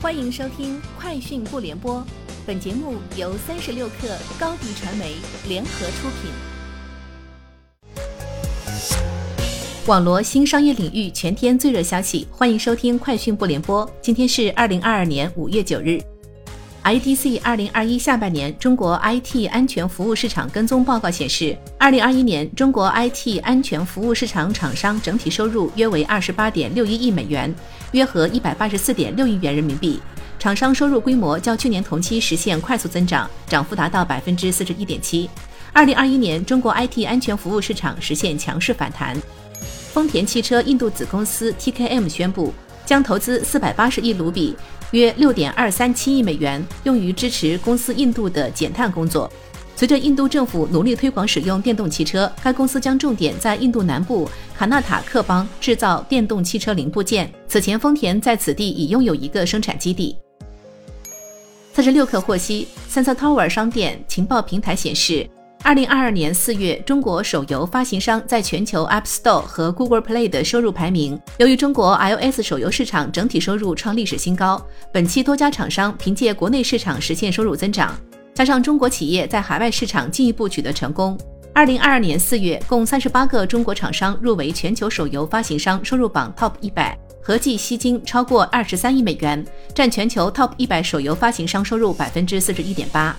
欢迎收听《快讯不联播》，本节目由三十六克高低传媒联合出品。网罗新商业领域全天最热消息，欢迎收听《快讯不联播》。今天是二零二二年五月九日。IDC 二零二一下半年中国 IT 安全服务市场跟踪报告显示，二零二一年中国 IT 安全服务市场厂商整体收入约为二十八点六一亿美元，约合一百八十四点六亿元人民币。厂商收入规模较去年同期实现快速增长，涨幅达到百分之四十一点七。二零二一年中国 IT 安全服务市场实现强势反弹。丰田汽车印度子公司 TKM 宣布将投资四百八十亿卢比。约六点二三七亿美元用于支持公司印度的减碳工作。随着印度政府努力推广使用电动汽车，该公司将重点在印度南部卡纳塔克邦制造电动汽车零部件。此前，丰田在此地已拥有一个生产基地。三十六氪获悉，Sensor Tower 商店情报平台显示。二零二二年四月，中国手游发行商在全球 App Store 和 Google Play 的收入排名。由于中国 iOS 手游市场整体收入创历史新高，本期多家厂商凭借国内市场实现收入增长，加上中国企业在海外市场进一步取得成功，二零二二年四月，共三十八个中国厂商入围全球手游发行商收入榜 Top 一百，合计吸金超过二十三亿美元，占全球 Top 一百手游发行商收入百分之四十一点八。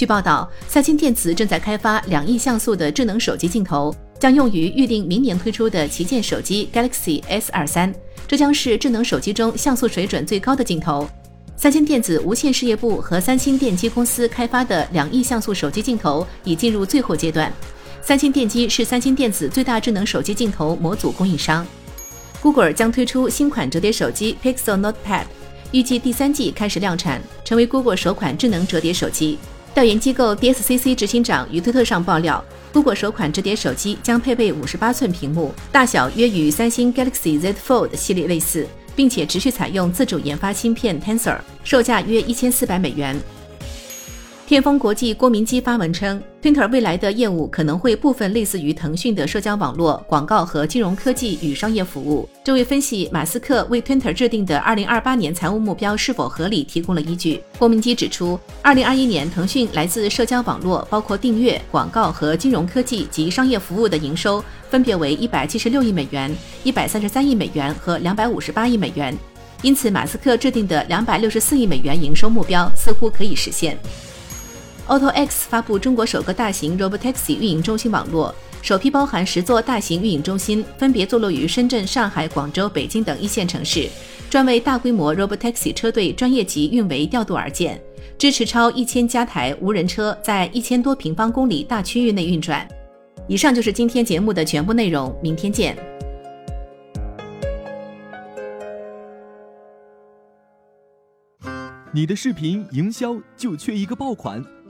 据报道，三星电子正在开发两亿像素的智能手机镜头，将用于预定明年推出的旗舰手机 Galaxy S 二三。这将是智能手机中像素水准最高的镜头。三星电子无线事业部和三星电机公司开发的两亿像素手机镜头已进入最后阶段。三星电机是三星电子最大智能手机镜头模组供应商。Google 将推出新款折叠手机 Pixel Notepad，预计第三季开始量产，成为 Google 首款智能折叠手机。调研机构 DSCC 执行长于推特上爆料，Google 首款折叠手机将配备58寸屏幕，大小约与三星 Galaxy Z Fold 系列类似，并且持续采用自主研发芯片 Tensor，售价约1400美元。天风国际郭明基发文称，Twitter 未来的业务可能会部分类似于腾讯的社交网络、广告和金融科技与商业服务。这位分析马斯克为 Twitter 制定的2028年财务目标是否合理提供了依据。郭明基指出，2021年腾讯来自社交网络，包括订阅、广告和金融科技及商业服务的营收分别为176亿美元、133亿美元和258亿美元。因此，马斯克制定的264亿美元营收目标似乎可以实现。AutoX 发布中国首个大型 Robotaxi 运营中心网络，首批包含十座大型运营中心，分别坐落于深圳、上海、广州、北京等一线城市，专为大规模 Robotaxi 车队专业级运维调度而建，支持超一千加台无人车在一千多平方公里大区域内运转。以上就是今天节目的全部内容，明天见。你的视频营销就缺一个爆款。